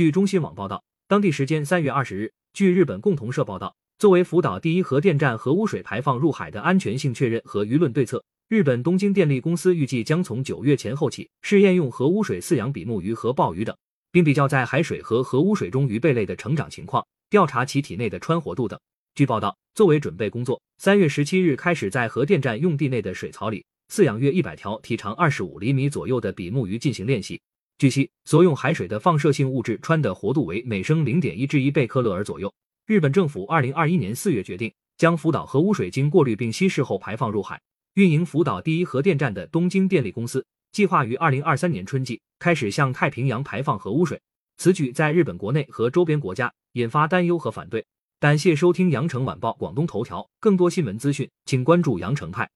据中新网报道，当地时间三月二十日，据日本共同社报道，作为福岛第一核电站核污水排放入海的安全性确认和舆论对策，日本东京电力公司预计将从九月前后起试验用核污水饲养比目鱼和鲍鱼等，并比较在海水和核污水中鱼贝类的成长情况，调查其体内的氚活度等。据报道，作为准备工作，三月十七日开始在核电站用地内的水槽里饲养约一百条体长二十五厘米左右的比目鱼进行练习。据悉，所用海水的放射性物质氚的活度为每升零点一至一贝克勒尔左右。日本政府二零二一年四月决定，将福岛核污水经过滤并稀释后排放入海。运营福岛第一核电站的东京电力公司计划于二零二三年春季开始向太平洋排放核污水。此举在日本国内和周边国家引发担忧和反对。感谢收听羊城晚报广东头条，更多新闻资讯，请关注羊城派。